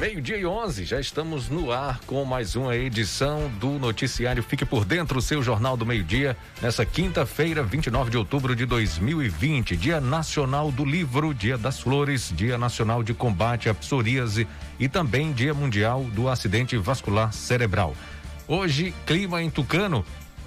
Meio-dia e 11, já estamos no ar com mais uma edição do Noticiário Fique por Dentro, seu Jornal do Meio-Dia, nessa quinta-feira, 29 de outubro de 2020, Dia Nacional do Livro, Dia das Flores, Dia Nacional de Combate à Psoríase e também Dia Mundial do Acidente Vascular Cerebral. Hoje, clima em Tucano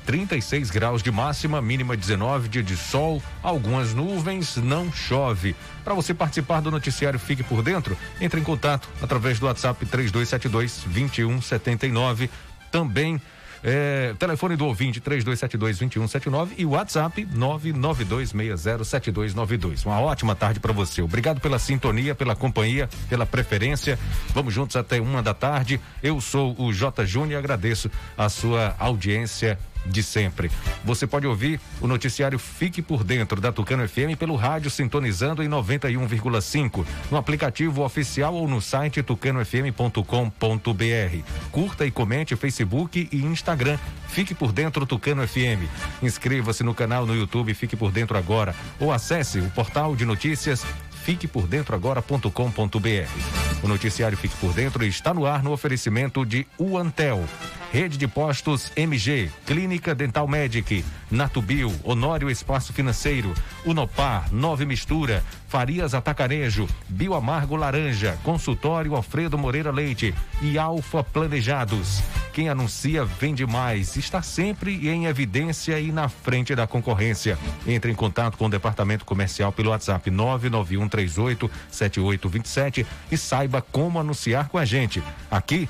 36 graus de máxima, mínima 19, dia de sol, algumas nuvens, não chove. Para você participar do noticiário Fique por Dentro, entre em contato através do WhatsApp 3272 2179. Também é, telefone do ouvinte 3272-2179 e WhatsApp 992607292. Uma ótima tarde para você. Obrigado pela sintonia, pela companhia, pela preferência. Vamos juntos até uma da tarde. Eu sou o J. Júnior e agradeço a sua audiência de sempre. Você pode ouvir o noticiário Fique por Dentro da Tucano FM pelo rádio sintonizando em 91,5, no aplicativo oficial ou no site tucanofm.com.br. Curta e comente Facebook e Instagram. Fique por Dentro Tucano FM. Inscreva-se no canal no YouTube Fique por Dentro agora ou acesse o portal de notícias fiquepordentroagora.com.br. O noticiário Fique por Dentro está no ar no oferecimento de Uantel. Rede de Postos MG, Clínica Dental Medic, Natubio, Honório Espaço Financeiro, Unopar, Nove Mistura, Farias Atacarejo, Bioamargo Laranja, Consultório Alfredo Moreira Leite e Alfa Planejados. Quem anuncia vende mais, está sempre em evidência e na frente da concorrência. Entre em contato com o departamento comercial pelo WhatsApp 99138 7827 e saiba como anunciar com a gente. Aqui,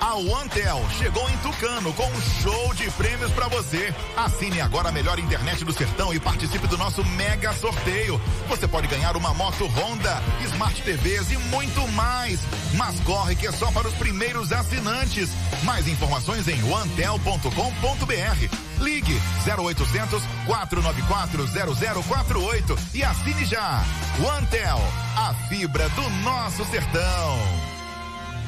A OneTel chegou em Tucano com um show de prêmios para você. Assine agora a melhor internet do sertão e participe do nosso mega sorteio. Você pode ganhar uma moto Honda, Smart TVs e muito mais. Mas corre que é só para os primeiros assinantes. Mais informações em onetel.com.br. Ligue 0800 494 0048 e assine já. OneTel, a fibra do nosso sertão.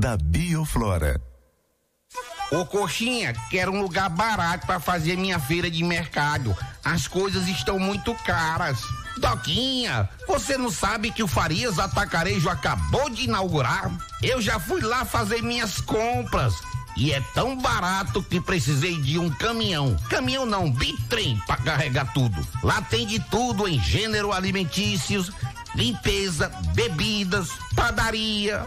da Bioflora. Ô coxinha, quero um lugar barato para fazer minha feira de mercado. As coisas estão muito caras. Doquinha, você não sabe que o Farias Atacarejo acabou de inaugurar? Eu já fui lá fazer minhas compras. E é tão barato que precisei de um caminhão. Caminhão não, bitrem para carregar tudo. Lá tem de tudo em gênero alimentícios, limpeza, bebidas, padaria,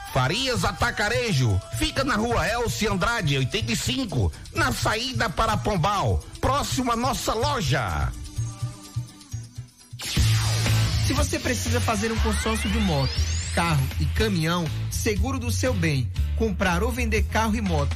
Farias Atacarejo, fica na rua Elci Andrade, 85, na saída para Pombal, próximo à nossa loja. Se você precisa fazer um consórcio de moto, carro e caminhão, seguro do seu bem, comprar ou vender carro e moto,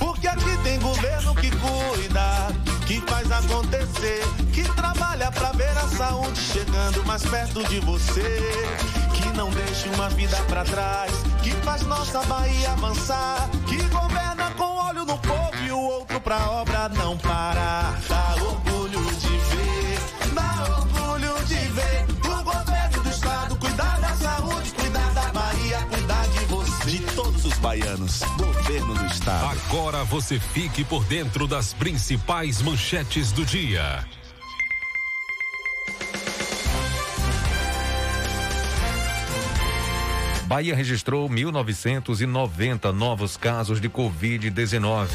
Porque aqui tem governo que cuida, que faz acontecer, que trabalha pra ver a saúde chegando mais perto de você, que não deixa uma vida pra trás, que faz nossa Bahia avançar, que governa com olho no povo e o outro pra obra não parar. Dá todos os baianos, governo do estado. Agora você fique por dentro das principais manchetes do dia. Bahia registrou 1.990 novos casos de Covid-19.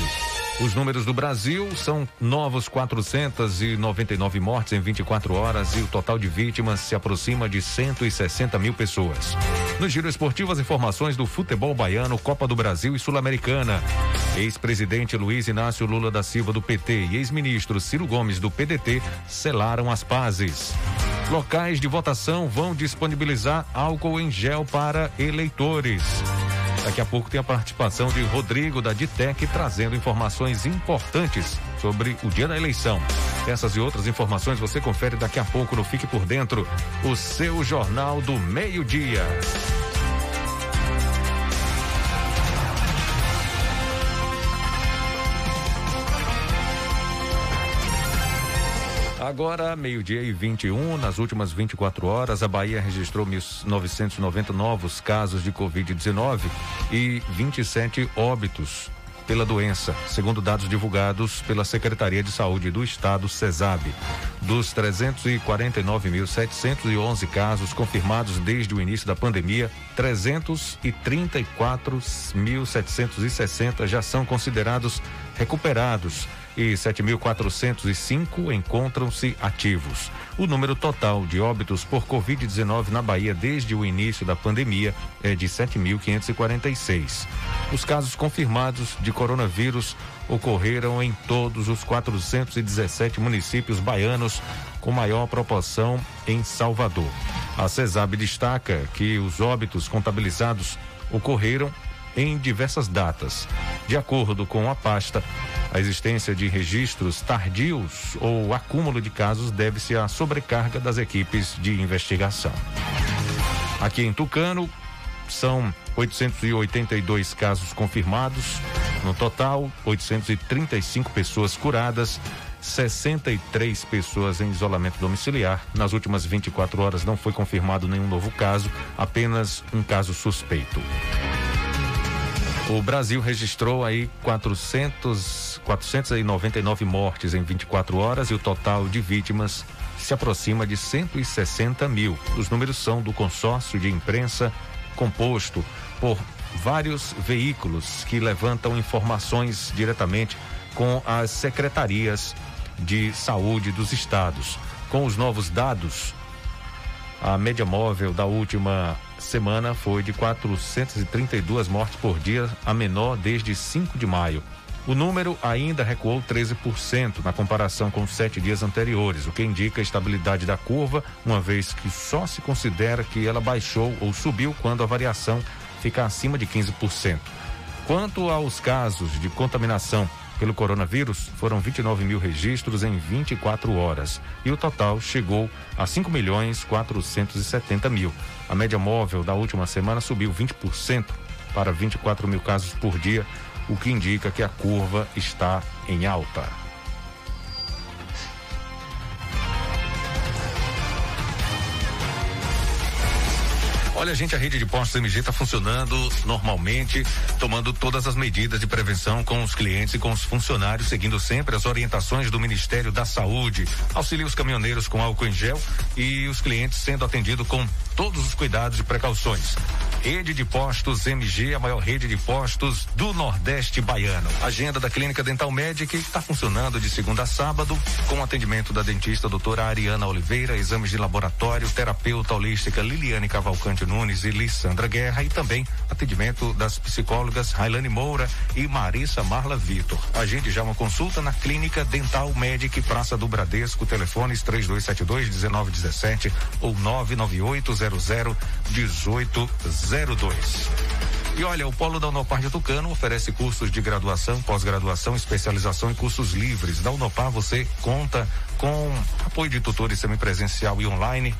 Os números do Brasil são novos 499 mortes em 24 horas e o total de vítimas se aproxima de 160 mil pessoas. No giro esportivo, as informações do futebol baiano, Copa do Brasil e Sul-Americana. Ex-presidente Luiz Inácio Lula da Silva do PT e ex-ministro Ciro Gomes do PDT selaram as pazes. Locais de votação vão disponibilizar álcool em gel para eleitores. Daqui a pouco tem a participação de Rodrigo da Ditec trazendo informações importantes sobre o dia da eleição. Essas e outras informações você confere daqui a pouco no Fique por Dentro, o seu jornal do meio-dia. Agora, meio-dia e 21, nas últimas 24 horas, a Bahia registrou 1.990 novos casos de Covid-19 e 27 óbitos pela doença, segundo dados divulgados pela Secretaria de Saúde do Estado, CESAB. Dos 349.711 casos confirmados desde o início da pandemia, 334.760 já são considerados recuperados e 7.405 encontram-se ativos. O número total de óbitos por Covid-19 na Bahia desde o início da pandemia é de 7.546. Os casos confirmados de coronavírus ocorreram em todos os 417 municípios baianos, com maior proporção em Salvador. A CESAB destaca que os óbitos contabilizados ocorreram em diversas datas. De acordo com a pasta, a existência de registros tardios ou acúmulo de casos deve-se à sobrecarga das equipes de investigação. Aqui em Tucano, são 882 casos confirmados. No total, 835 pessoas curadas, 63 pessoas em isolamento domiciliar. Nas últimas 24 horas não foi confirmado nenhum novo caso, apenas um caso suspeito. O Brasil registrou aí 400, 499 mortes em 24 horas e o total de vítimas se aproxima de 160 mil. Os números são do consórcio de imprensa composto por vários veículos que levantam informações diretamente com as secretarias de saúde dos estados. Com os novos dados, a média móvel da última semana foi de 432 mortes por dia, a menor desde 5 de maio. O número ainda recuou 13% na comparação com os sete dias anteriores, o que indica a estabilidade da curva, uma vez que só se considera que ela baixou ou subiu quando a variação fica acima de 15%. Quanto aos casos de contaminação pelo coronavírus, foram 29 mil registros em 24 horas e o total chegou a 5 milhões 470 mil. A média móvel da última semana subiu 20% para 24 mil casos por dia, o que indica que a curva está em alta. Olha, gente, a rede de postos MG está funcionando normalmente, tomando todas as medidas de prevenção com os clientes e com os funcionários, seguindo sempre as orientações do Ministério da Saúde. Auxilia os caminhoneiros com álcool em gel e os clientes sendo atendidos com todos os cuidados e precauções. Rede de Postos MG, a maior rede de postos do Nordeste baiano. Agenda da Clínica Dental Medic está funcionando de segunda a sábado, com atendimento da dentista doutora Ariana Oliveira, exames de laboratório, terapeuta holística Liliane Cavalcante Nunes e Lissandra Guerra e também atendimento das psicólogas Railane Moura e Marissa Marla Vitor. Agende já uma consulta na Clínica Dental Medic, Praça do Bradesco, telefones 3272 1917 ou 998 00 1802. E olha, o Polo da Unopar de Tucano oferece cursos de graduação, pós-graduação, especialização e cursos livres. Da Unopar você conta com apoio de tutores semipresencial e online,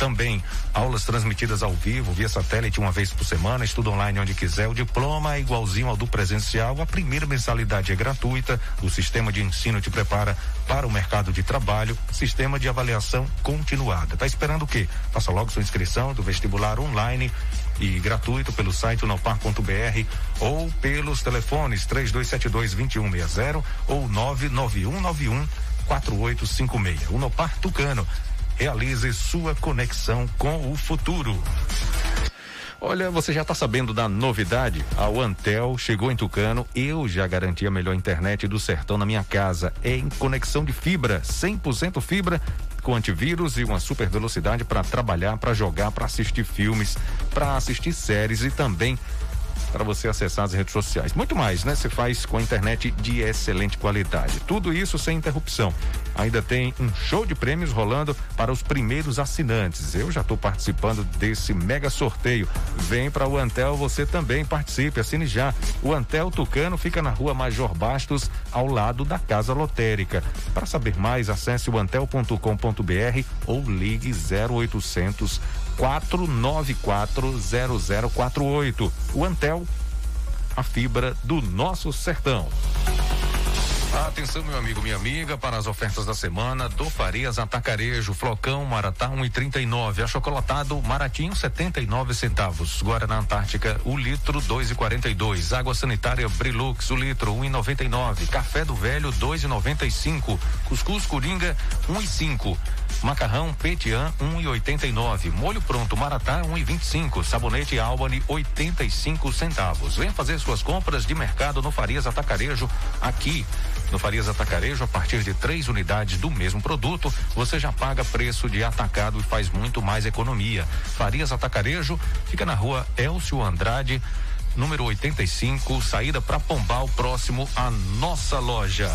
também aulas transmitidas ao vivo, via satélite, uma vez por semana, estudo online onde quiser. O diploma é igualzinho ao do presencial. A primeira mensalidade é gratuita. O sistema de ensino te prepara para o mercado de trabalho. Sistema de avaliação continuada. Tá esperando o quê? Faça logo sua inscrição do vestibular online e gratuito pelo site unopar.br ou pelos telefones 3272 2160 ou 99191 4856. Unopar Tucano Realize sua conexão com o futuro. Olha, você já está sabendo da novidade? A Antel chegou em Tucano. Eu já garanti a melhor internet do sertão na minha casa. É em conexão de fibra, 100% fibra com antivírus e uma super velocidade para trabalhar, para jogar, para assistir filmes, para assistir séries e também para você acessar as redes sociais. Muito mais, né? Você faz com a internet de excelente qualidade. Tudo isso sem interrupção. Ainda tem um show de prêmios rolando para os primeiros assinantes. Eu já estou participando desse mega sorteio. Vem para o Antel, você também participe, assine já. O Antel Tucano fica na rua Major Bastos, ao lado da Casa Lotérica. Para saber mais, acesse o antel.com.br ou ligue 0800 4940048. O Antel, a fibra do nosso sertão. Atenção, meu amigo, minha amiga, para as ofertas da semana do Farias Atacarejo, Flocão Maratá 1,39, achocolatado Maratinho 79 centavos, Guaraná Antártica o litro 2,42, água sanitária Brilux o litro 1,99, café do velho 2,95, cuscuz Coringa 1,5. Macarrão Petian 1,89. Molho pronto Maratá 1,25. Sabonete Albany 85 centavos. Venha fazer suas compras de mercado no Farias Atacarejo aqui. No Farias Atacarejo, a partir de três unidades do mesmo produto, você já paga preço de atacado e faz muito mais economia. Farias Atacarejo fica na rua Elcio Andrade, número 85, saída para Pombal, próximo à nossa loja.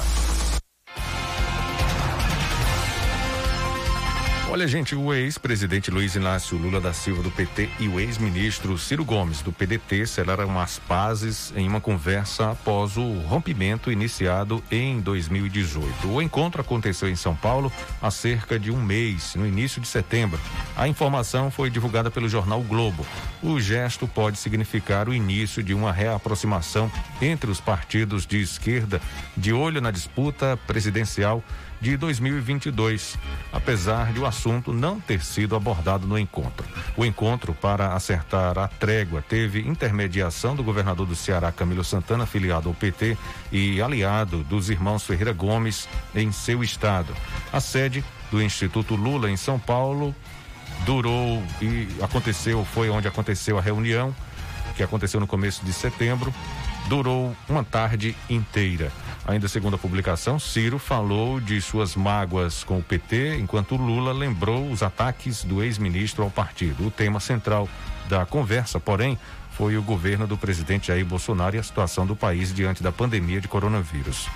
Olha, gente, o ex-presidente Luiz Inácio Lula da Silva do PT e o ex-ministro Ciro Gomes do PDT selaram as pazes em uma conversa após o rompimento iniciado em 2018. O encontro aconteceu em São Paulo há cerca de um mês, no início de setembro. A informação foi divulgada pelo jornal Globo. O gesto pode significar o início de uma reaproximação entre os partidos de esquerda de olho na disputa presidencial de 2022, apesar de o assunto não ter sido abordado no encontro. O encontro para acertar a trégua teve intermediação do governador do Ceará, Camilo Santana, filiado ao PT e aliado dos irmãos Ferreira Gomes em seu estado. A sede do Instituto Lula em São Paulo durou e aconteceu, foi onde aconteceu a reunião, que aconteceu no começo de setembro, durou uma tarde inteira. Ainda segundo a publicação, Ciro falou de suas mágoas com o PT, enquanto Lula lembrou os ataques do ex-ministro ao partido. O tema central da conversa, porém, foi o governo do presidente Jair Bolsonaro e a situação do país diante da pandemia de coronavírus.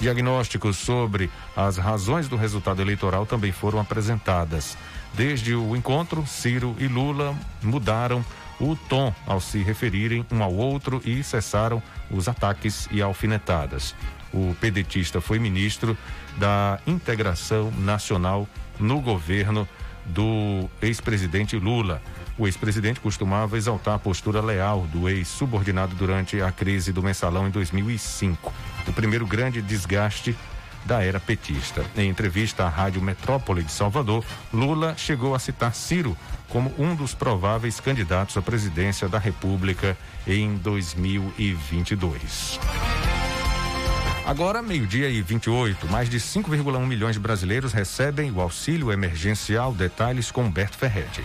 Diagnósticos sobre as razões do resultado eleitoral também foram apresentadas. Desde o encontro, Ciro e Lula mudaram o tom ao se referirem um ao outro e cessaram os ataques e alfinetadas. O pedetista foi ministro da Integração Nacional no governo do ex-presidente Lula. O ex-presidente costumava exaltar a postura leal do ex-subordinado durante a crise do mensalão em 2005. O primeiro grande desgaste da era petista. Em entrevista à Rádio Metrópole de Salvador, Lula chegou a citar Ciro como um dos prováveis candidatos à presidência da República em 2022. Agora, meio-dia e 28, mais de 5,1 milhões de brasileiros recebem o auxílio emergencial. Detalhes com Humberto Ferretti.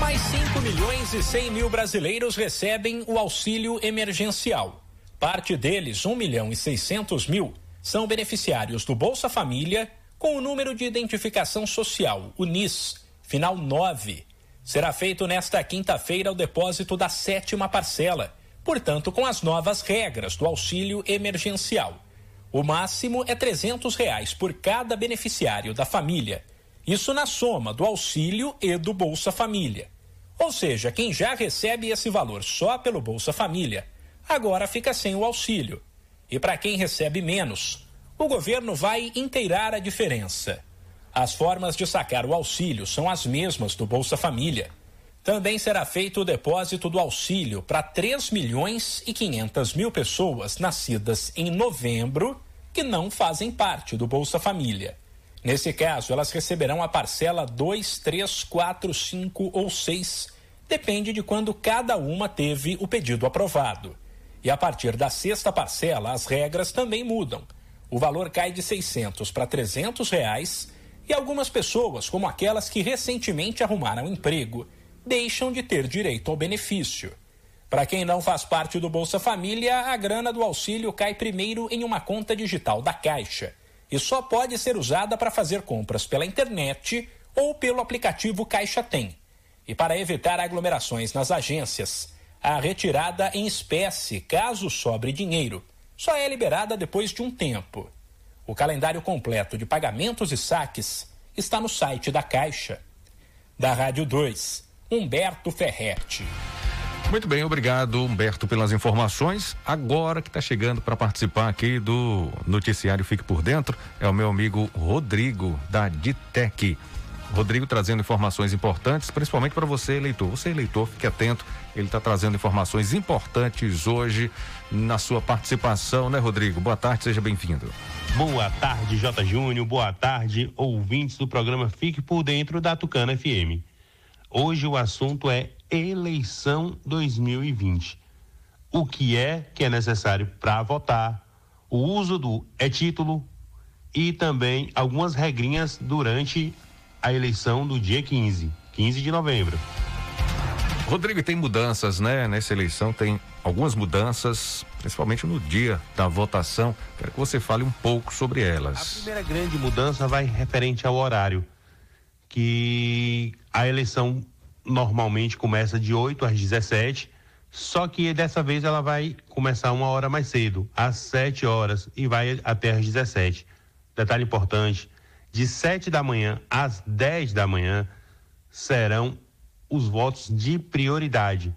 Mais 5 milhões e 100 mil brasileiros recebem o auxílio emergencial. Parte deles, 1 milhão e 600 mil, são beneficiários do Bolsa Família com o número de identificação social, o NIS, final 9. Será feito nesta quinta-feira o depósito da sétima parcela portanto, com as novas regras do auxílio emergencial. O máximo é 300 reais por cada beneficiário da família. Isso na soma do auxílio e do Bolsa Família. Ou seja, quem já recebe esse valor só pelo Bolsa Família, agora fica sem o auxílio. E para quem recebe menos, o governo vai inteirar a diferença. As formas de sacar o auxílio são as mesmas do Bolsa Família. Também será feito o depósito do auxílio para 3 milhões e 500 mil pessoas nascidas em novembro que não fazem parte do Bolsa Família. Nesse caso, elas receberão a parcela 2, 3, 4, 5 ou 6, depende de quando cada uma teve o pedido aprovado. E a partir da sexta parcela, as regras também mudam. O valor cai de 600 para 300 reais e algumas pessoas, como aquelas que recentemente arrumaram emprego, deixam de ter direito ao benefício. Para quem não faz parte do Bolsa Família, a grana do auxílio cai primeiro em uma conta digital da Caixa e só pode ser usada para fazer compras pela internet ou pelo aplicativo Caixa Tem. E para evitar aglomerações nas agências, a retirada em espécie, caso sobre dinheiro, só é liberada depois de um tempo. O calendário completo de pagamentos e saques está no site da Caixa. Da Rádio 2, Humberto Ferretti. Muito bem, obrigado Humberto pelas informações. Agora que está chegando para participar aqui do noticiário Fique por Dentro é o meu amigo Rodrigo da Ditec. Rodrigo trazendo informações importantes, principalmente para você, eleitor. Você, eleitor, fique atento. Ele está trazendo informações importantes hoje na sua participação, né, Rodrigo? Boa tarde, seja bem-vindo. Boa tarde, J. Júnior. Boa tarde, ouvintes do programa Fique por Dentro da Tucana FM. Hoje o assunto é eleição 2020. O que é que é necessário para votar, o uso do e-título e também algumas regrinhas durante a eleição do dia 15, 15 de novembro. Rodrigo, tem mudanças, né? Nessa eleição tem algumas mudanças, principalmente no dia da votação. Quero que você fale um pouco sobre elas. A primeira grande mudança vai referente ao horário, que a eleição normalmente começa de 8 às 17, só que dessa vez ela vai começar uma hora mais cedo, às 7 horas, e vai até às 17. Detalhe importante: de 7 da manhã às 10 da manhã serão os votos de prioridade,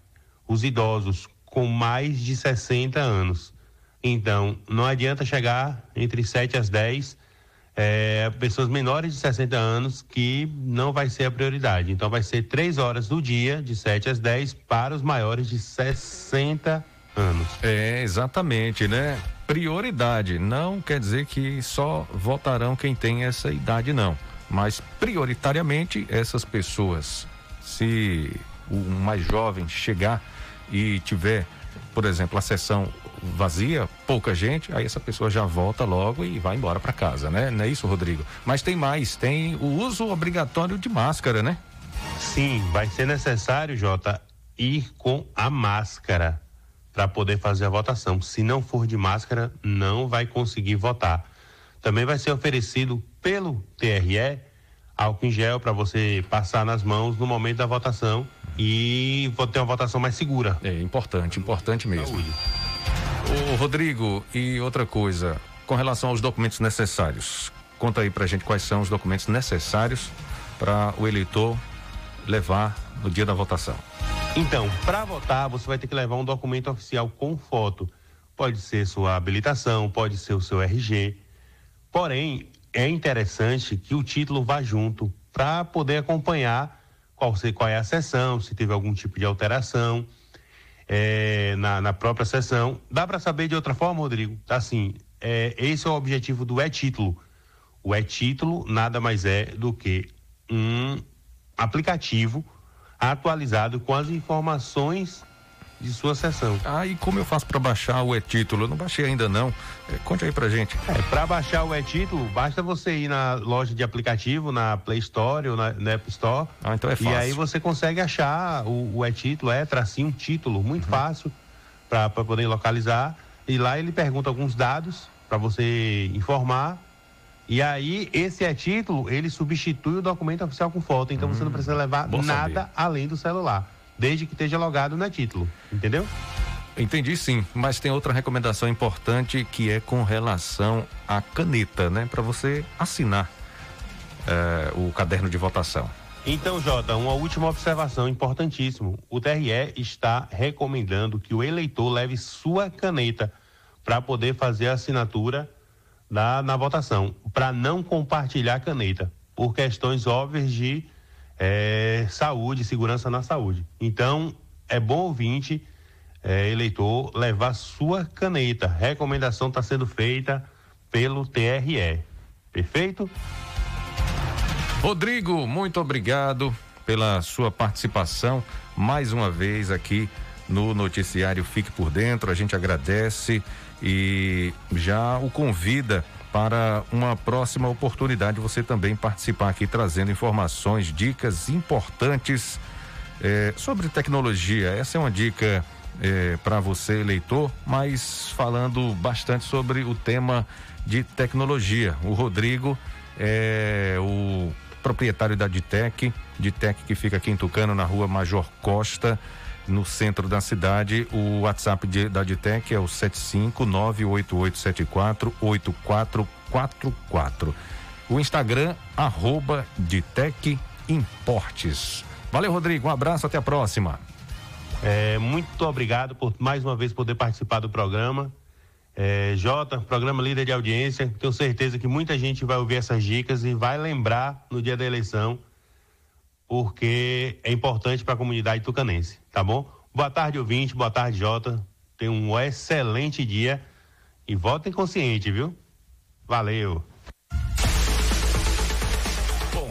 os idosos com mais de 60 anos. Então, não adianta chegar entre 7 às 10 é, pessoas menores de 60 anos que não vai ser a prioridade. Então vai ser três horas do dia, de 7 às 10, para os maiores de 60 anos. É, exatamente, né? Prioridade. Não quer dizer que só votarão quem tem essa idade, não. Mas prioritariamente essas pessoas, se o mais jovem chegar e tiver, por exemplo, a sessão vazia, pouca gente, aí essa pessoa já volta logo e vai embora para casa, né? Não é isso, Rodrigo? Mas tem mais, tem o uso obrigatório de máscara, né? Sim, vai ser necessário, Jota, ir com a máscara para poder fazer a votação. Se não for de máscara, não vai conseguir votar. Também vai ser oferecido pelo TRE álcool em gel para você passar nas mãos no momento da votação e ter uma votação mais segura. É importante, importante mesmo. Saúde. Ô, Rodrigo, e outra coisa, com relação aos documentos necessários, conta aí pra gente quais são os documentos necessários para o eleitor levar no dia da votação. Então, para votar, você vai ter que levar um documento oficial com foto. Pode ser sua habilitação, pode ser o seu RG. Porém, é interessante que o título vá junto para poder acompanhar qual, qual é a sessão, se teve algum tipo de alteração é, na, na, própria sessão. Dá para saber de outra forma, Rodrigo? Assim, é, esse é o objetivo do e-título. O e-título nada mais é do que um aplicativo atualizado com as informações de sua sessão. Ah, e como eu faço para baixar o e-título? Eu não baixei ainda não. É, conte aí pra gente. É, para baixar o e-título, basta você ir na loja de aplicativo, na Play Store ou na, na App Store. Ah, então é fácil. E aí você consegue achar o, o e-título, é tracinho título, muito uhum. fácil para poder localizar. E lá ele pergunta alguns dados para você informar e aí, esse é título, ele substitui o documento oficial com foto, então hum, você não hum, precisa levar nada saber. além do celular desde que esteja logado no título, entendeu? Entendi sim, mas tem outra recomendação importante que é com relação à caneta, né? Para você assinar é, o caderno de votação. Então, Jota, uma última observação importantíssimo. O TRE está recomendando que o eleitor leve sua caneta para poder fazer a assinatura na, na votação, para não compartilhar caneta, por questões óbvias de é, saúde, segurança na saúde. Então, é bom ouvinte, é, eleitor, levar sua caneta. Recomendação está sendo feita pelo TRE. Perfeito? Rodrigo, muito obrigado pela sua participação mais uma vez aqui no noticiário Fique por Dentro. A gente agradece e já o convida para uma próxima oportunidade você também participar aqui trazendo informações, dicas importantes É, sobre tecnologia, essa é uma dica é, para você, eleitor, mas falando bastante sobre o tema de tecnologia. O Rodrigo é o proprietário da Ditec, Ditec que fica aqui em Tucano, na rua Major Costa, no centro da cidade. O WhatsApp de, da Ditec é o 75988748444. O Instagram, arroba Ditec Importes. Valeu, Rodrigo. Um abraço, até a próxima. É, muito obrigado por mais uma vez poder participar do programa. É, Jota, programa líder de audiência. Tenho certeza que muita gente vai ouvir essas dicas e vai lembrar no dia da eleição, porque é importante para a comunidade tucanense, tá bom? Boa tarde, ouvinte. Boa tarde, Jota. Tenha um excelente dia e votem consciente, viu? Valeu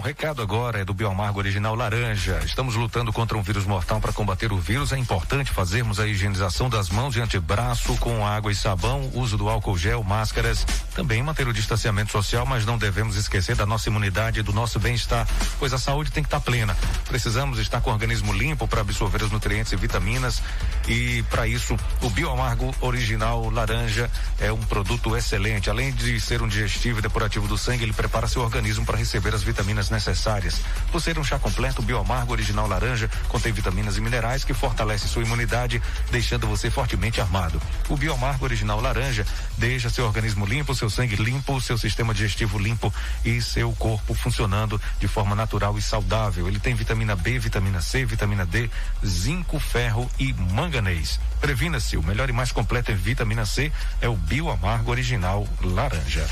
recado agora é do Bioamargo Original Laranja. Estamos lutando contra um vírus mortal. Para combater o vírus, é importante fazermos a higienização das mãos e antebraço com água e sabão, uso do álcool gel, máscaras. Também manter o distanciamento social, mas não devemos esquecer da nossa imunidade e do nosso bem-estar, pois a saúde tem que estar plena. Precisamos estar com o organismo limpo para absorver os nutrientes e vitaminas. E para isso, o Bioamargo Original Laranja é um produto excelente. Além de ser um digestivo e depurativo do sangue, ele prepara seu organismo para receber as vitaminas necessárias. Por ser um chá completo, o Bioamargo Original Laranja contém vitaminas e minerais que fortalecem sua imunidade, deixando você fortemente armado. O Bioamargo Original Laranja deixa seu organismo limpo, seu sangue limpo, seu sistema digestivo limpo e seu corpo funcionando de forma natural e saudável. Ele tem vitamina B, vitamina C, vitamina D, zinco, ferro e manganês. Previna-se, o melhor e mais completo em vitamina C é o Bioamargo Original Laranja.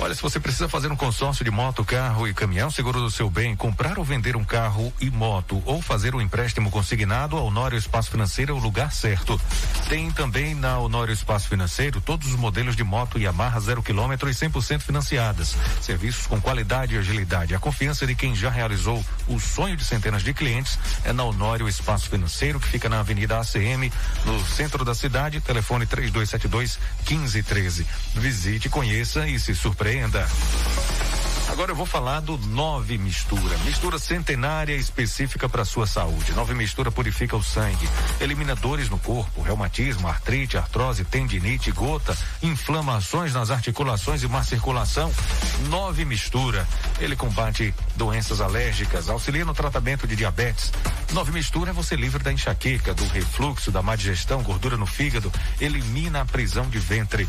Olha, se você precisa fazer um consórcio de moto, carro e caminhão, seguro do seu bem, comprar ou vender um carro e moto, ou fazer um empréstimo consignado, a Honório Espaço Financeiro é o lugar certo. Tem também na Honório Espaço Financeiro todos os modelos de moto Yamaha zero quilômetro e 100% financiadas. Serviços com qualidade e agilidade. A confiança de quem já realizou o sonho de centenas de clientes é na Honório Espaço Financeiro, que fica na Avenida ACM, no centro da cidade. Telefone 3272 1513. Visite, conheça e se surpreenda surpreenda. Agora eu vou falar do Nove Mistura. Mistura centenária específica para sua saúde. Nove Mistura purifica o sangue, elimina dores no corpo, reumatismo, artrite, artrose, tendinite, gota, inflamações nas articulações e má circulação. Nove Mistura. Ele combate doenças alérgicas, auxilia no tratamento de diabetes. Nove Mistura é você livre da enxaqueca, do refluxo, da má digestão, gordura no fígado, elimina a prisão de ventre.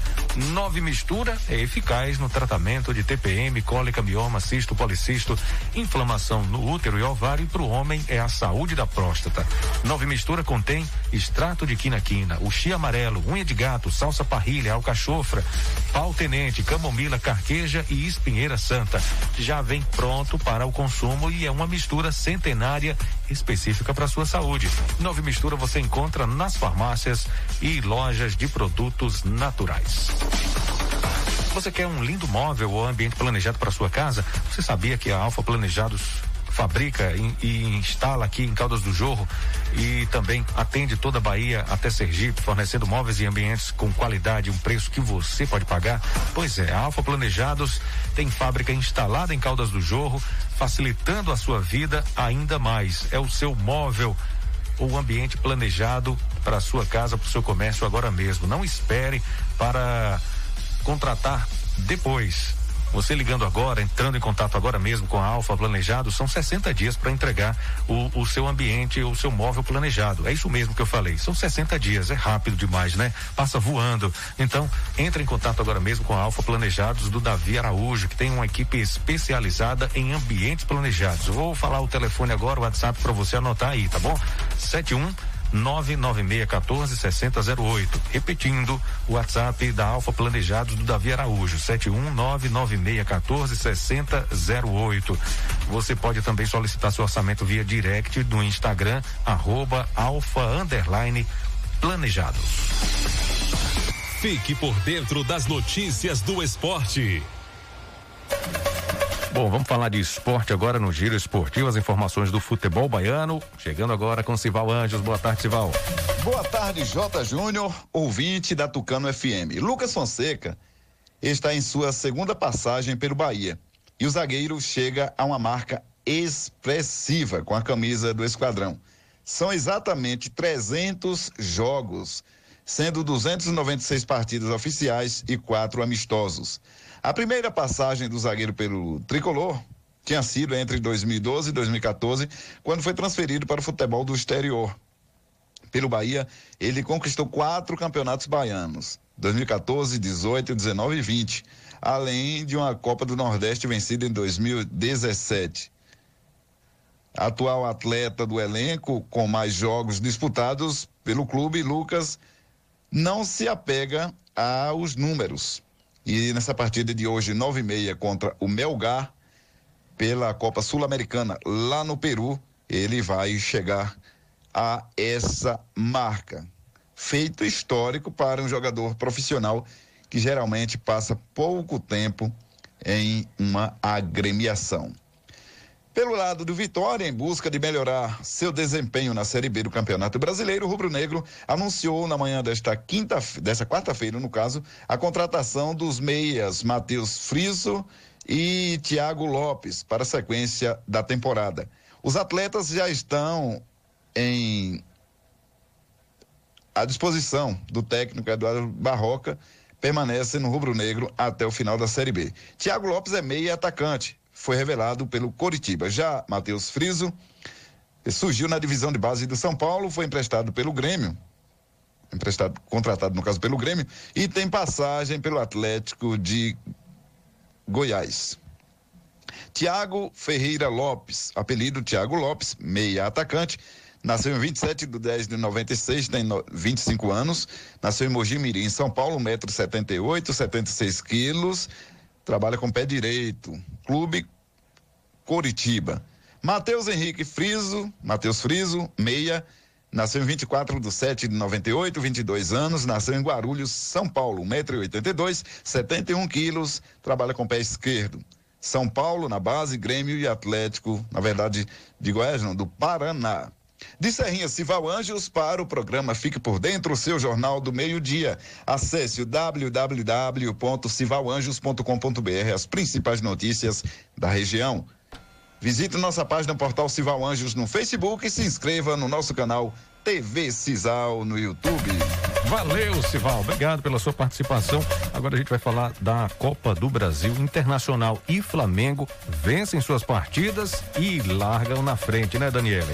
Nove Mistura é eficaz no tratamento de TPM, cólica mioma, cisto, policisto, inflamação no útero e ovário para o homem é a saúde da próstata. Nove mistura contém extrato de quinaquina, chia amarelo, unha de gato, salsa parrilha, alcachofra, pau tenente, camomila, carqueja e espinheira santa. Já vem pronto para o consumo e é uma mistura centenária específica para sua saúde. Nove mistura você encontra nas farmácias e lojas de produtos naturais. Você quer um lindo móvel ou ambiente planejado para sua casa? Você sabia que a Alfa Planejados fabrica e, instala aqui em Caldas do Jorro e também atende toda a Bahia até Sergipe, fornecendo móveis e ambientes com qualidade e um preço que você pode pagar? Pois é, a Alfa Planejados tem fábrica instalada em Caldas do Jorro, facilitando a sua vida ainda mais. É o seu móvel ou ambiente planejado para sua casa, para o seu comércio agora mesmo. Não espere para contratar depois. Você ligando agora, entrando em contato agora mesmo com a Alfa Planejado, são 60 dias para entregar o, o, seu ambiente, o seu móvel planejado. É isso mesmo que eu falei. São 60 dias, é rápido demais, né? Passa voando. Então, entre em contato agora mesmo com a Alfa Planejados do Davi Araújo, que tem uma equipe especializada em ambientes planejados. Vou falar o telefone agora, o WhatsApp para você anotar aí, tá bom? 71 99614 6008. Repetindo, o WhatsApp da Alfa Planejados do Davi Araújo, 7199614 6008. Você pode também solicitar seu orçamento via direct no Instagram, arroba alfa underline planejados. Fique por dentro das notícias do esporte. Bom, vamos falar de esporte agora no Giro Esportivo, as informações do futebol baiano. Chegando agora com Sival Anjos. Boa tarde, Sival. Boa tarde, J. Júnior, ouvinte da Tucano FM. Lucas Fonseca está em sua segunda passagem pelo Bahia e o zagueiro chega a uma marca expressiva com a camisa do esquadrão. São exatamente 300 jogos, sendo 296 partidas oficiais e quatro amistosos. A primeira passagem do zagueiro pelo tricolor tinha sido entre 2012 e 2014, quando foi transferido para o futebol do exterior. Pelo Bahia, ele conquistou quatro campeonatos baianos: 2014, 18, 19 e 20, além de uma Copa do Nordeste vencida em 2017. Atual atleta do elenco, com mais jogos disputados pelo clube, Lucas não se apega aos números. E nessa partida de hoje, 9 e meia, contra o Melgar, pela Copa Sul-Americana, lá no Peru, ele vai chegar a essa marca. Feito histórico para um jogador profissional que geralmente passa pouco tempo em uma agremiação. Pelo lado do Vitória, em busca de melhorar seu desempenho na Série B do Campeonato Brasileiro, o Rubro Negro anunciou na manhã desta quinta, desta quarta-feira, no caso, a contratação dos meias Matheus Friso e Thiago Lopes para a sequência da temporada. Os atletas já estão em à disposição do técnico Eduardo Barroca, permanece no Rubro Negro até o final da Série B. Thiago Lopes é meia atacante, foi revelado pelo Coritiba. Já Matheus Friso surgiu na divisão de base do São Paulo, foi emprestado pelo Grêmio, emprestado, contratado no caso pelo Grêmio, e tem passagem pelo Atlético de Goiás. Tiago Ferreira Lopes, apelido Tiago Lopes, meia atacante, nasceu em 27 de 10 de 96, tem 25 anos, nasceu em Mogi Mirim, São Paulo, 1,78m, 76 quilos, trabalha com pé direito, clube Coritiba. Matheus Henrique Friso, Matheus Friso, meia, nasceu em 24 de 7 de 98, 22 anos, nasceu em Guarulhos, São Paulo, 1,82m, 71 quilos, trabalha com pé esquerdo. São Paulo, na base, Grêmio e Atlético, na verdade, de Goiás, não, do Paraná. De Serrinha Cival Anjos para o programa Fique por Dentro, o seu jornal do meio-dia. Acesse o www.civalanjos.com.br, as principais notícias da região. Visite nossa página Portal Cival Anjos no Facebook e se inscreva no nosso canal TV Cisal no YouTube. Valeu, Cival. Obrigado pela sua participação. Agora a gente vai falar da Copa do Brasil Internacional e Flamengo vencem suas partidas e largam na frente, né, Daniele?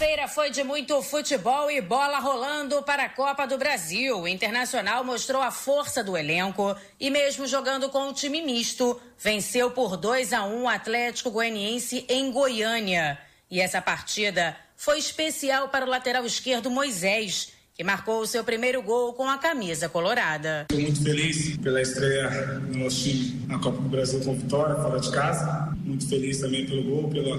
Quarta-feira foi de muito futebol e bola rolando para a Copa do Brasil. O Internacional mostrou a força do elenco e, mesmo jogando com um time misto, venceu por 2 a 1 o Atlético Goianiense em Goiânia. E essa partida foi especial para o lateral esquerdo Moisés que marcou o seu primeiro gol com a camisa colorada. Estou muito feliz pela estreia do nosso time na Copa do Brasil com vitória, fora de casa. Muito feliz também pelo gol, pelo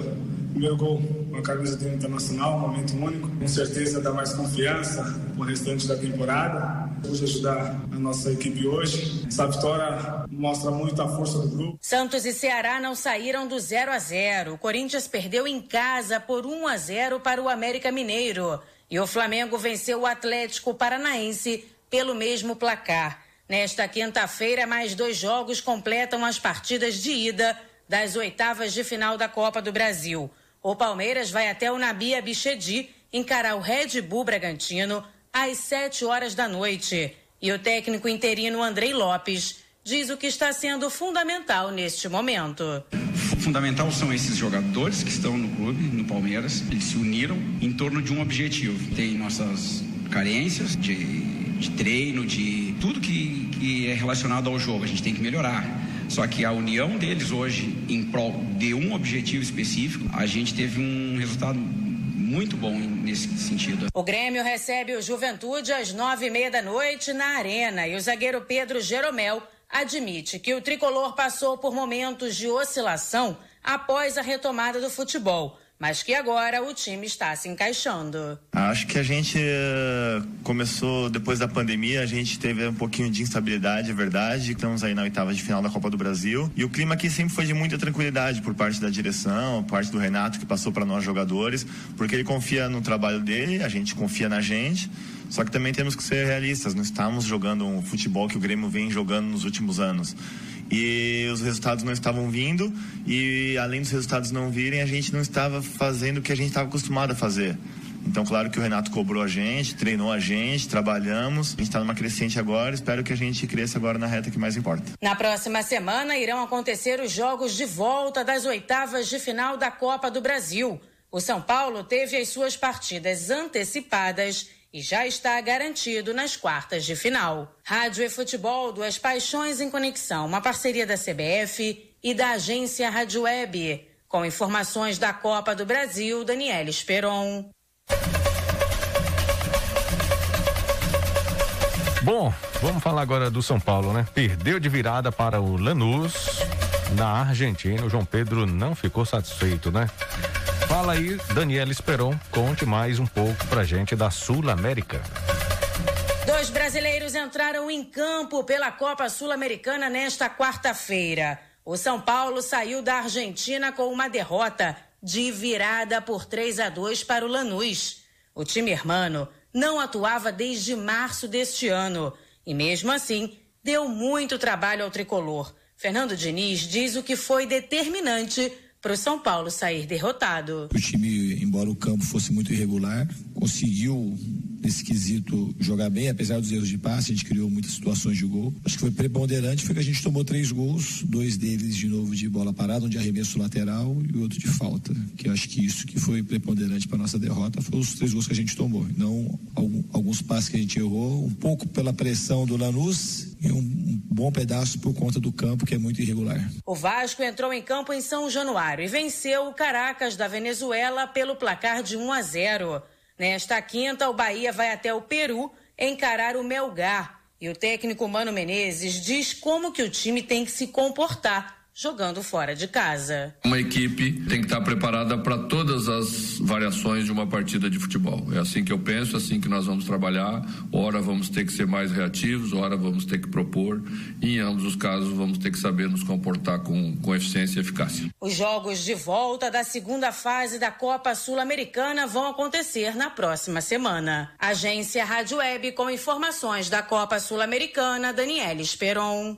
primeiro gol com a camisa do Internacional, um momento único. Com certeza dá mais confiança para o restante da temporada. Pude ajudar a nossa equipe hoje. Essa vitória mostra muito a força do grupo. Santos e Ceará não saíram do 0 a 0. O Corinthians perdeu em casa por 1 a 0 para o América Mineiro. E o Flamengo venceu o Atlético Paranaense pelo mesmo placar. Nesta quinta-feira, mais dois jogos completam as partidas de ida das oitavas de final da Copa do Brasil. O Palmeiras vai até o Nabia Bichedi encarar o Red Bull Bragantino às 7 horas da noite. E o técnico interino Andrei Lopes diz o que está sendo fundamental neste momento fundamental são esses jogadores que estão no clube, no Palmeiras. Eles se uniram em torno de um objetivo. Tem nossas carências de, de treino, de tudo que, que é relacionado ao jogo. A gente tem que melhorar. Só que a união deles hoje em prol de um objetivo específico, a gente teve um resultado muito bom nesse sentido. O Grêmio recebe o Juventude às nove e meia da noite na Arena e o zagueiro Pedro Jeromel admite que o tricolor passou por momentos de oscilação após a retomada do futebol, mas que agora o time está se encaixando. Acho que a gente eh, começou depois da pandemia, a gente teve um pouquinho de instabilidade, é verdade. Estamos aí na oitava de final da Copa do Brasil e o clima aqui sempre foi de muita tranquilidade por parte da direção, por parte do Renato que passou para nós jogadores, porque ele confia no trabalho dele, a gente confia na gente. Só que também temos que ser realistas, não estamos jogando um futebol que o Grêmio vem jogando nos últimos anos. E os resultados não estavam vindo e além dos resultados não virem, a gente não estava fazendo o que a gente estava acostumado a fazer. Então, claro que o Renato cobrou a gente, treinou a gente, trabalhamos. A gente está numa crescente agora. Espero que a gente cresça agora na reta que mais importa. Na próxima semana irão acontecer os jogos de volta das oitavas de final da Copa do Brasil. O São Paulo teve as suas partidas antecipadas e já está garantido nas quartas de final. Rádio e Futebol, duas paixões em conexão, uma parceria da CBF e da agência Rádio Web. Com informações da Copa do Brasil, Daniela Esperon. Bom, vamos falar agora do São Paulo, né? Perdeu de virada para o Lanús na Argentina. O João Pedro não ficou satisfeito, né? Fala aí, Daniela Esperon, conte mais um pouco pra gente da Sul-América. Dois brasileiros entraram em campo pela Copa Sul-Americana nesta quarta-feira. O São Paulo saiu da Argentina com uma derrota de virada por 3 a 2 para o Lanús. O time hermano não atuava desde março deste ano e, mesmo assim, deu muito trabalho ao tricolor. Fernando Diniz diz o que foi determinante para o São Paulo sair derrotado. O time, embora o campo fosse muito irregular, conseguiu nesse quesito jogar bem, apesar dos erros de passe, a gente criou muitas situações de gol. Acho que foi preponderante, foi que a gente tomou três gols, dois deles de novo de bola parada, um de arremesso lateral e outro de falta. Que eu acho que isso que foi preponderante para nossa derrota foi os três gols que a gente tomou. Não alguns passes que a gente errou, um pouco pela pressão do Lanús e um bom pedaço por conta do campo que é muito irregular. O Vasco entrou em campo em São Januário e venceu o Caracas da Venezuela pelo placar de 1 a 0. Nesta quinta, o Bahia vai até o Peru encarar o Melgar. E o técnico Mano Menezes diz como que o time tem que se comportar jogando fora de casa. Uma equipe tem que estar preparada para todas as variações de uma partida de futebol. É assim que eu penso, é assim que nós vamos trabalhar. Ora vamos ter que ser mais reativos, ora vamos ter que propor. E em ambos os casos vamos ter que saber nos comportar com, com eficiência e eficácia. Os jogos de volta da segunda fase da Copa Sul-Americana vão acontecer na próxima semana. Agência Rádio Web com informações da Copa Sul-Americana, Daniela Esperon.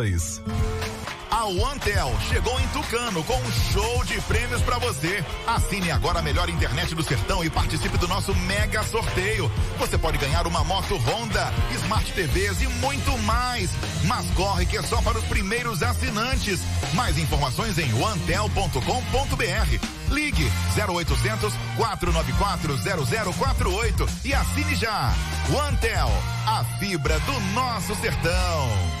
A OneTel chegou em Tucano com um show de prêmios para você. Assine agora a melhor internet do sertão e participe do nosso mega sorteio. Você pode ganhar uma moto Honda, Smart TVs e muito mais. Mas corre que é só para os primeiros assinantes. Mais informações em onetel.com.br. Ligue 0800 494 0048 e assine já. OneTel, a fibra do nosso sertão.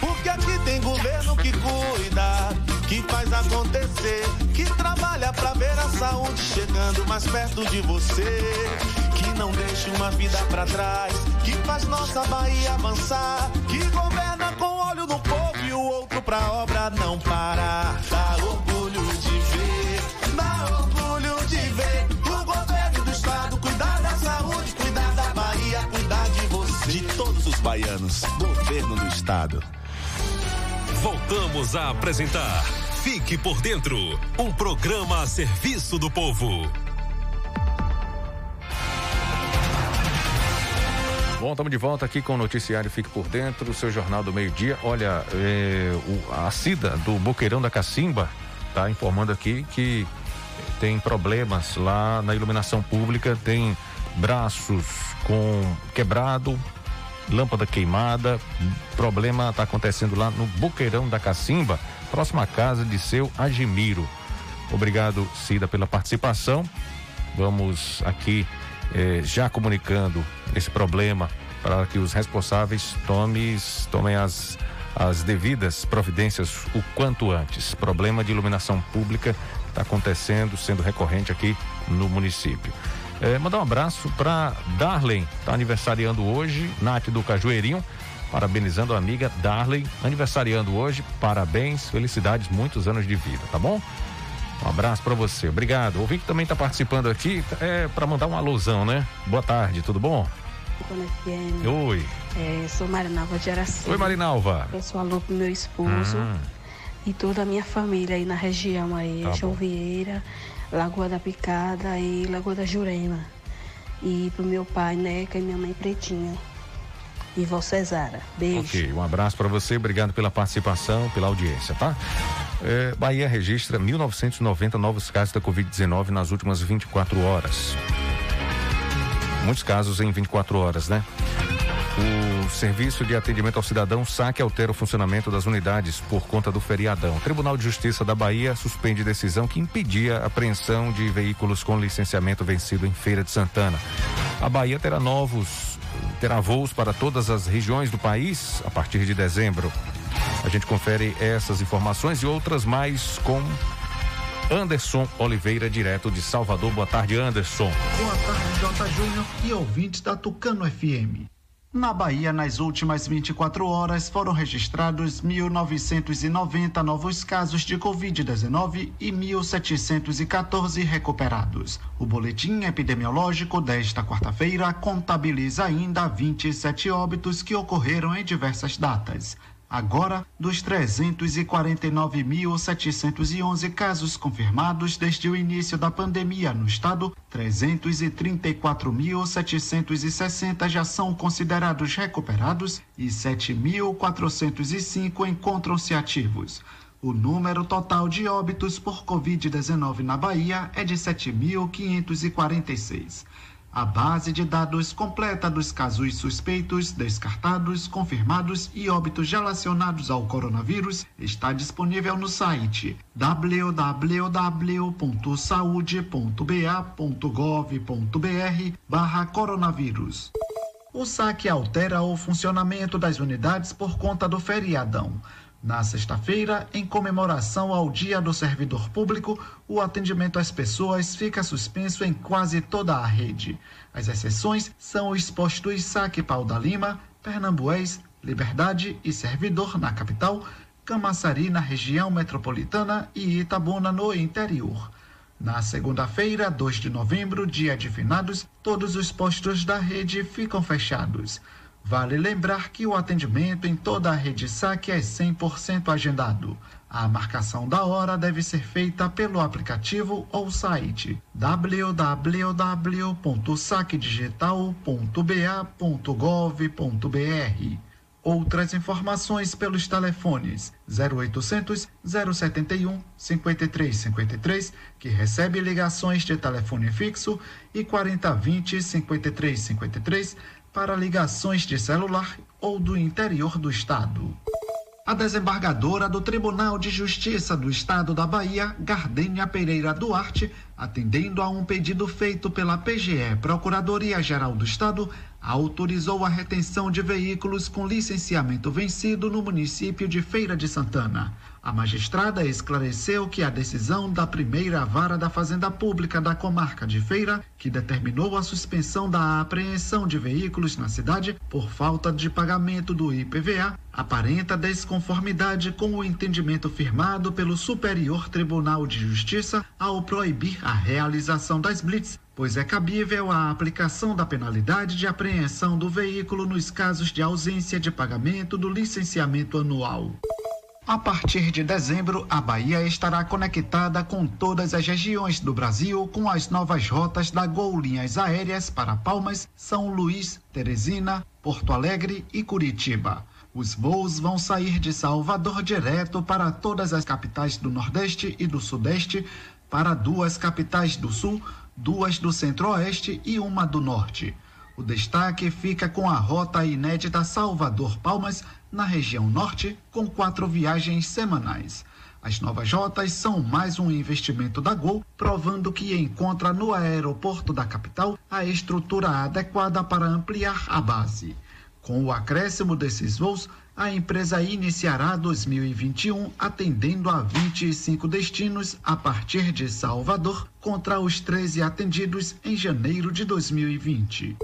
Porque aqui tem governo que cuida, que faz acontecer, que trabalha pra ver a saúde chegando mais perto de você, que não deixa uma vida pra trás, que faz nossa Bahia avançar, que governa com olho no povo e o outro pra obra não parar. Dá orgulho de ver, dá orgulho de ver o governo do estado cuidar da saúde, cuidar da Bahia, cuidar de você. De todos os baianos, governo do estado. Voltamos a apresentar Fique por Dentro um programa a serviço do povo. Bom, estamos de volta aqui com o noticiário Fique por Dentro, o seu jornal do meio-dia. Olha, é, o, a Cida do Boqueirão da Cacimba está informando aqui que tem problemas lá na iluminação pública, tem braços com quebrado, lâmpada queimada. Problema está acontecendo lá no Boqueirão da Cacimba, próxima casa de seu Agimiro. Obrigado, Cida, pela participação. Vamos aqui eh, já comunicando esse problema para que os responsáveis tomem, tomem as, as devidas providências o quanto antes. Problema de iluminação pública está acontecendo, sendo recorrente aqui no município. É, mandar um abraço para Darlene, está aniversariando hoje, Nath do Cajueirinho, parabenizando a amiga Darlene, aniversariando hoje, parabéns, felicidades, muitos anos de vida, tá bom? Um abraço para você, obrigado. O ouvinte também está participando aqui, é para mandar uma alusão, né? Boa tarde, tudo bom? Oi. É, sou Marinalva de Araci. Oi, Marinalva. Eu sou alô pro meu esposo Hum. e toda a minha família aí na região aí, Tá João. Vieira, Lagoa da Picada e Lagoa da Jurema. E pro meu pai, Neca, e minha mãe Pretinha. E vó Cesara. Beijo. Ok, um abraço para você, obrigado pela participação, pela audiência, tá? É, Bahia registra 1.990 novos casos da Covid-19 nas últimas 24 horas. Muitos casos em 24 horas, né? O Serviço de Atendimento ao Cidadão saque altera o funcionamento das unidades por conta do feriadão. O Tribunal de Justiça da Bahia suspende decisão que impedia a apreensão de veículos com licenciamento vencido em Feira de Santana. A Bahia terá novos, terá voos para todas as regiões do país a partir de dezembro. A gente confere essas informações e outras mais com Anderson Oliveira, direto de Salvador. Boa tarde, Anderson. Boa tarde, Jota Júnior e ouvintes da Tucano FM. Na Bahia, nas últimas 24 horas, foram registrados 1.990 novos casos de Covid-19 e 1.714 recuperados. O boletim epidemiológico desta quarta-feira contabiliza ainda 27 óbitos que ocorreram em diversas datas. Agora, dos 349.711 casos confirmados desde o início da pandemia no estado, 334.760 já são considerados recuperados e 7.405 encontram-se ativos. O número total de óbitos por Covid-19 na Bahia é de 7.546. A base de dados completa dos casos suspeitos, descartados, confirmados e óbitos relacionados ao coronavírus está disponível no site www.saude.ba.gov.br/barra coronavírus. O saque altera o funcionamento das unidades por conta do feriadão. Na sexta-feira, em comemoração ao Dia do Servidor Público, o atendimento às pessoas fica suspenso em quase toda a rede. As exceções são os postos Saque Pau da Lima, Pernambués, Liberdade e Servidor na capital, Camaçari na região metropolitana e Itabuna no interior. Na segunda-feira, 2 de novembro, dia de finados, todos os postos da rede ficam fechados. Vale lembrar que o atendimento em toda a rede saque é 100% agendado. A marcação da hora deve ser feita pelo aplicativo ou site www.saquedigital.ba.gov.br. Outras informações pelos telefones 0800 071 5353, que recebe ligações de telefone fixo, e 4020 5353 para ligações de celular ou do interior do estado. A desembargadora do Tribunal de Justiça do Estado da Bahia, Gardênia Pereira Duarte, atendendo a um pedido feito pela PGE, Procuradoria-Geral do Estado, autorizou a retenção de veículos com licenciamento vencido no município de Feira de Santana. A magistrada esclareceu que a decisão da primeira vara da Fazenda Pública da comarca de Feira, que determinou a suspensão da apreensão de veículos na cidade por falta de pagamento do IPVA, aparenta desconformidade com o entendimento firmado pelo Superior Tribunal de Justiça ao proibir a realização das blitz pois é cabível a aplicação da penalidade de apreensão do veículo nos casos de ausência de pagamento do licenciamento anual. A partir de dezembro, a Bahia estará conectada com todas as regiões do Brasil com as novas rotas da Gol Linhas Aéreas para Palmas, São Luís, Teresina, Porto Alegre e Curitiba. Os voos vão sair de Salvador direto para todas as capitais do Nordeste e do Sudeste, para duas capitais do Sul, duas do Centro-Oeste e uma do Norte. O destaque fica com a rota inédita Salvador-Palmas, na região norte, com quatro viagens semanais. As novas rotas são mais um investimento da Gol, provando que encontra no aeroporto da capital a estrutura adequada para ampliar a base. Com o acréscimo desses voos, a empresa iniciará 2021 atendendo a 25 destinos a partir de Salvador, contra os 13 atendidos em janeiro de 2020.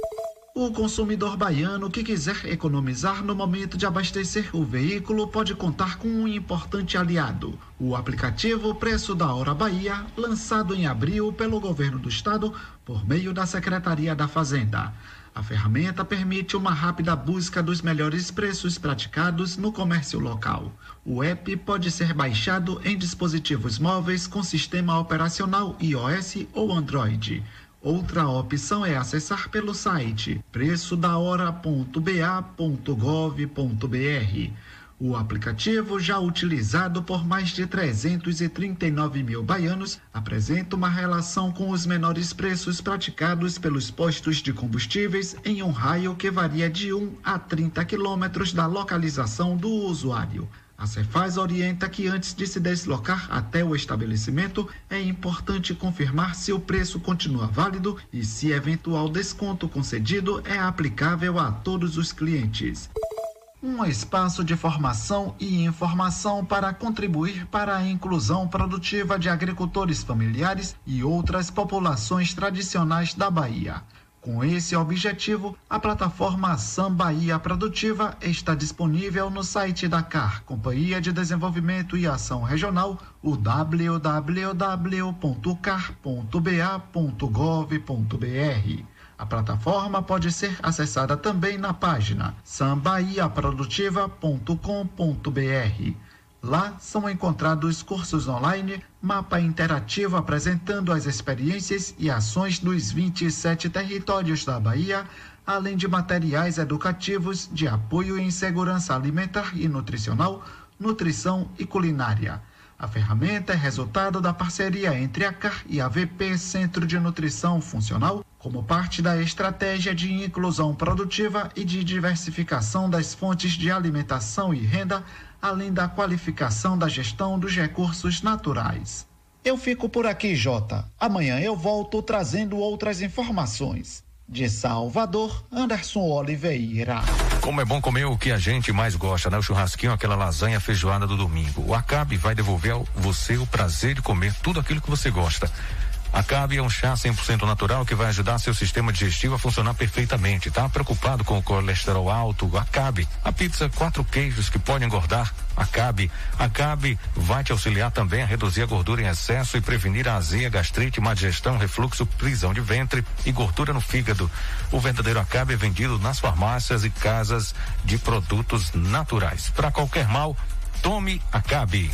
O consumidor baiano que quiser economizar no momento de abastecer o veículo pode contar com um importante aliado: o aplicativo Preço da Hora Bahia, lançado em abril pelo governo do estado por meio da Secretaria da Fazenda. A ferramenta permite uma rápida busca dos melhores preços praticados no comércio local. O app pode ser baixado em dispositivos móveis com sistema operacional iOS ou Android. Outra opção é acessar pelo site preçodahora.ba.gov.br. O aplicativo, já utilizado por mais de 339 mil baianos, apresenta uma relação com os menores preços praticados pelos postos de combustíveis em um raio que varia de 1 a 30 quilômetros da localização do usuário. A Cefaz orienta que antes de se deslocar até o estabelecimento, é importante confirmar se o preço continua válido e se eventual desconto concedido é aplicável a todos os clientes. Um espaço de formação e informação para contribuir para a inclusão produtiva de agricultores familiares e outras populações tradicionais da Bahia. Com esse objetivo, a plataforma Sam Bahia Produtiva está disponível no site da CAR, Companhia de Desenvolvimento e Ação Regional, o www.car.ba.gov.br. A plataforma pode ser acessada também na página sambahiaprodutiva.com.br. Lá são encontrados cursos online, mapa interativo apresentando as experiências e ações dos 27 territórios da Bahia, além de materiais educativos de apoio em segurança alimentar e nutricional, nutrição e culinária. A ferramenta é resultado da parceria entre a CAR e a VP Centro de Nutrição Funcional, como parte da estratégia de inclusão produtiva e de diversificação das fontes de alimentação e renda, além da qualificação da gestão dos recursos naturais. Eu fico por aqui, Jota. Amanhã eu volto trazendo outras informações. De Salvador, Anderson Oliveira. Como é bom comer o que a gente mais gosta, né? O churrasquinho, aquela lasanha feijoada do domingo. O Acabe vai devolver a você o prazer de comer tudo aquilo que você gosta. Acabe é um chá 100% natural que vai ajudar seu sistema digestivo a funcionar perfeitamente. Tá preocupado com o colesterol alto? Acabe. A pizza quatro queijos que pode engordar? Acabe. Acabe vai te auxiliar também a reduzir a gordura em excesso e prevenir a azia, gastrite, má digestão, refluxo, prisão de ventre e gordura no fígado. O verdadeiro Acabe é vendido nas farmácias e casas de produtos naturais. Para qualquer mal, Tome Acabe.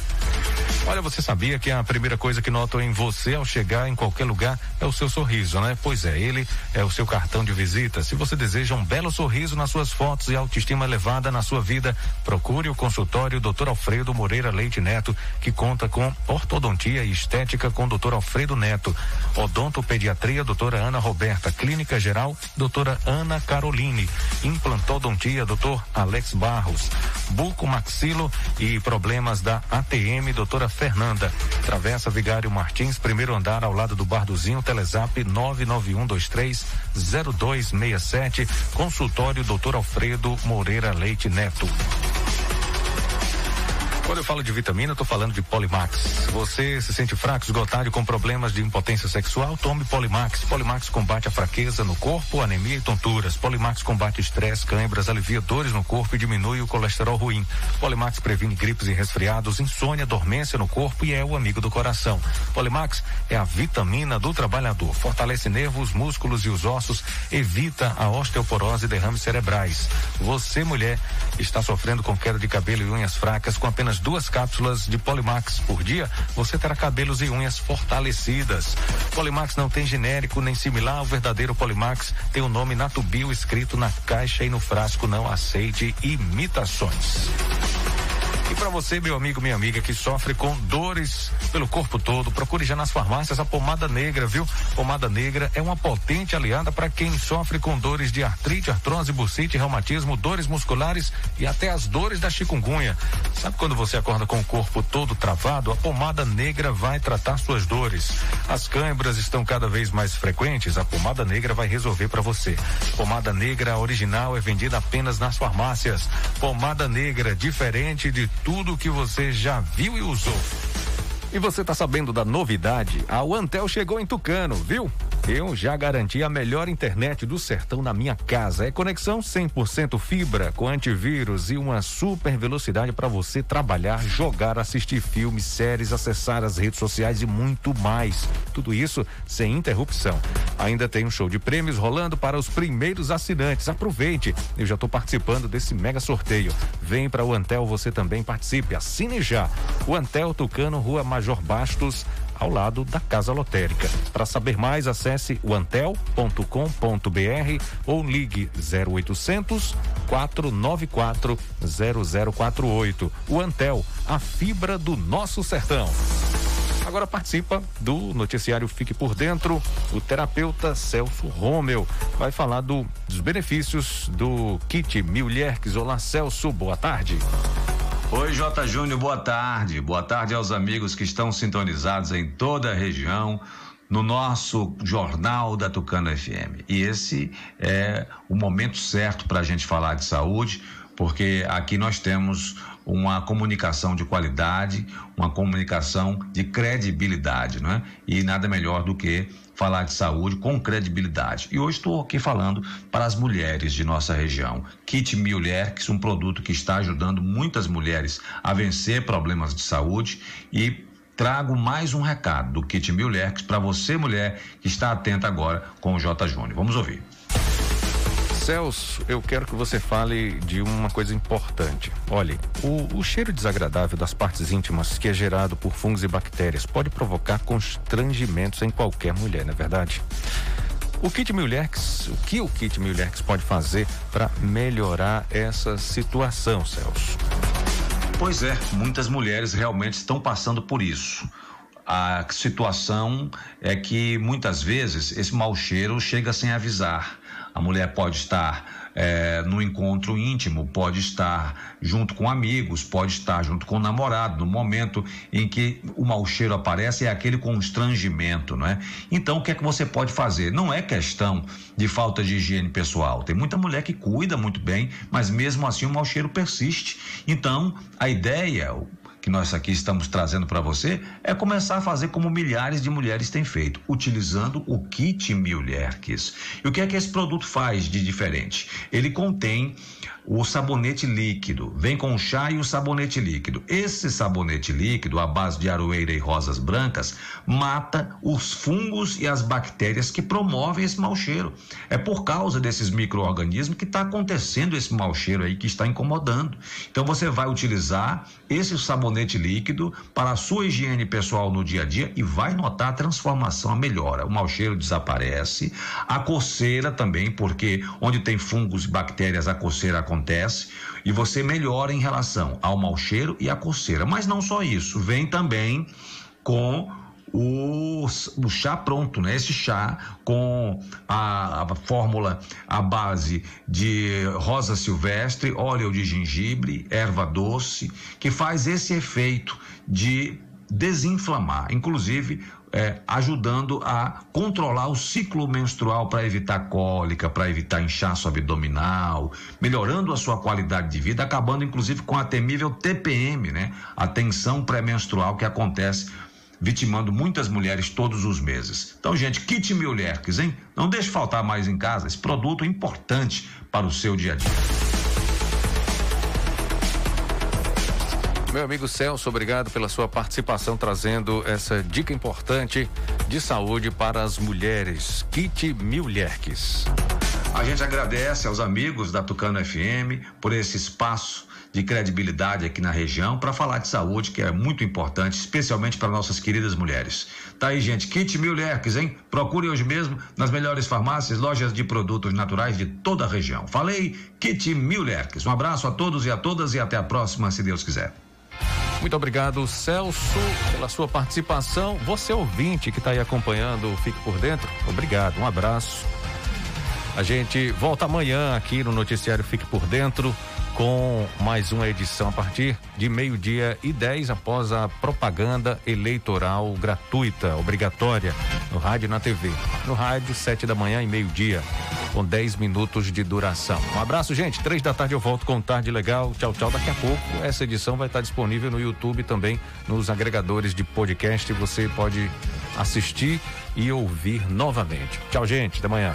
Olha, você sabia que a primeira coisa que notam em você ao chegar em qualquer lugar é o seu sorriso, né? Pois é, ele é o seu cartão de visita. Se você deseja um belo sorriso nas suas fotos e autoestima elevada na sua vida, procure o consultório Dr. Alfredo Moreira Leite Neto, que conta com ortodontia e estética com Dr. Alfredo Neto, odontopediatria doutora Ana Roberta, clínica geral doutora Ana Caroline, implantodontia doutor Alex Barros, buco maxilo e problemas da ATM doutora Fernanda. Travessa Vigário Martins, primeiro andar ao lado do Barduzinho, Telezap 991230267, consultório Dr. Alfredo Moreira Leite Neto. Quando eu falo de vitamina, eu tô falando de Polimax. Você se sente fraco, esgotado com problemas de impotência sexual? Tome Polimax. Polimax combate a fraqueza no corpo, anemia e tonturas. Polimax combate estresse, câimbras, alivia dores no corpo e diminui o colesterol ruim. Polimax previne gripes e resfriados, insônia, dormência no corpo e é o amigo do coração. Polimax é a vitamina do trabalhador. Fortalece nervos, músculos e os ossos, evita a osteoporose e derrames cerebrais. Você, mulher, está sofrendo com queda de cabelo e unhas fracas com apenas duas cápsulas de Polimax por dia, você terá cabelos e unhas fortalecidas. Polimax não tem genérico nem similar, o verdadeiro Polimax tem o nome Natubio escrito na caixa e no frasco. Não aceite imitações. E para você, meu amigo, minha amiga, que sofre com dores pelo corpo todo, procure já nas farmácias a pomada negra, viu? Pomada negra é uma potente aliada para quem sofre com dores de artrite, artrose, bursite, reumatismo, dores musculares e até as dores da chikungunya. Sabe quando você acorda com o corpo todo travado? A pomada negra vai tratar suas dores. As câimbras estão cada vez mais frequentes, a pomada negra vai resolver para você. Pomada negra original é vendida apenas nas farmácias. Pomada negra, diferente de tudo que você já viu e usou. E você tá sabendo da novidade? A Antel chegou em Tucano, viu? Eu já garanti a melhor internet do sertão na minha casa. É conexão 100% fibra com antivírus e uma super velocidade para você trabalhar, jogar, assistir filmes, séries, acessar as redes sociais e muito mais. Tudo isso sem interrupção. Ainda tem um show de prêmios rolando para os primeiros assinantes. Aproveite. Eu já estou participando desse mega sorteio. Vem para o Antel, você também participe. Assine já. O Antel Tucano, Rua Major Bastos, ao lado da Casa Lotérica. Para saber mais, acesse o antel.com.br ou ligue 0800 494 0048. O Antel, a fibra do nosso sertão. Agora participa do noticiário Fique por Dentro o terapeuta Celso Romeu. Vai falar do, dos benefícios do kit Milherques. Olá, Celso, boa tarde. Oi, J. Júnior, boa tarde. Boa tarde aos amigos que estão sintonizados em toda a região no nosso Jornal da Tucano FM. E esse é o momento certo para a gente falar de saúde, porque aqui nós temos uma comunicação de qualidade, uma comunicação de credibilidade, não é? E nada melhor do que falar de saúde com credibilidade. E hoje estou aqui falando para as mulheres de nossa região. Kit Mulher, que é um produto que está ajudando muitas mulheres a vencer problemas de saúde e trago mais um recado do Kit Mulher para você mulher que está atenta agora com o J Júnior. Vamos ouvir. Celso, eu quero que você fale de uma coisa importante. Olhe, o, o, cheiro desagradável das partes íntimas, que é gerado por fungos e bactérias, pode provocar constrangimentos em qualquer mulher, não é verdade? O kit Milherx, o que o kit Milherx pode fazer para melhorar essa situação, Celso? Pois é, muitas mulheres realmente estão passando por isso A situação é que muitas vezes esse mau cheiro chega sem avisar. A mulher pode estar é, no encontro íntimo, pode estar junto com amigos, pode estar junto com o namorado. No momento em que o mau cheiro aparece, é aquele constrangimento, não é? Então, o que é que você pode fazer? Não é questão de falta de higiene pessoal. Tem muita mulher que cuida muito bem, mas mesmo assim o mau cheiro persiste. Então, a ideia, que nós aqui estamos trazendo para você é começar a fazer como milhares de mulheres têm feito, utilizando o kit Milherques. E o que é que esse produto faz de diferente? Ele contém o sabonete líquido. Vem com o chá e o sabonete líquido. Esse sabonete líquido, à base de aroeira e rosas brancas, mata os fungos e as bactérias que promovem esse mau cheiro. É por causa desses micro-organismos que está acontecendo esse mau cheiro aí que está incomodando. Então você vai utilizar esse sabonete líquido para a sua higiene pessoal no dia a dia e vai notar a transformação, a melhora. O mau cheiro desaparece, a coceira também, porque onde tem fungos e bactérias, a coceira acontece e você melhora em relação ao mau cheiro e à coceira. Mas não só isso, vem também com o, o, chá pronto, né? Esse chá com a, a, fórmula à base de rosa silvestre, óleo de gengibre, erva doce, que faz esse efeito de desinflamar, inclusive é, ajudando a controlar o ciclo menstrual para evitar cólica, para evitar inchaço abdominal, melhorando a sua qualidade de vida, acabando inclusive com a temível TPM, né? A tensão pré-menstrual que acontece vitimando muitas mulheres todos os meses. Então, gente, kit Milherques, hein? Não deixe faltar mais em casa esse produto importante para o seu dia a dia. Meu amigo Celso, obrigado pela sua participação trazendo essa dica importante de saúde para as mulheres. Kit Milherques. A gente agradece aos amigos da Tucano FM por esse espaço de credibilidade aqui na região para falar de saúde, que é muito importante, especialmente para nossas queridas mulheres. Tá aí, gente, kit mil leques, hein? Procure hoje mesmo nas melhores farmácias, lojas de produtos naturais de toda a região. Falei, kit mil leques. Um abraço a todos e a todas e até a próxima, se Deus quiser. Muito obrigado, Celso, pela sua participação. Você ouvinte que está aí acompanhando, fique por dentro. Obrigado, um abraço. A gente volta amanhã aqui no Noticiário Fique por Dentro com mais uma edição a partir de meio-dia e 10 após a propaganda eleitoral gratuita, obrigatória, no rádio e na TV. No rádio, sete da manhã e meio-dia, com 10 minutos de duração. Um abraço, gente. Três da tarde eu volto com Tarde Legal. Tchau, tchau. Daqui a pouco essa edição vai estar disponível no YouTube também, nos agregadores de podcast. Você pode assistir e ouvir novamente. Tchau, gente. Até amanhã.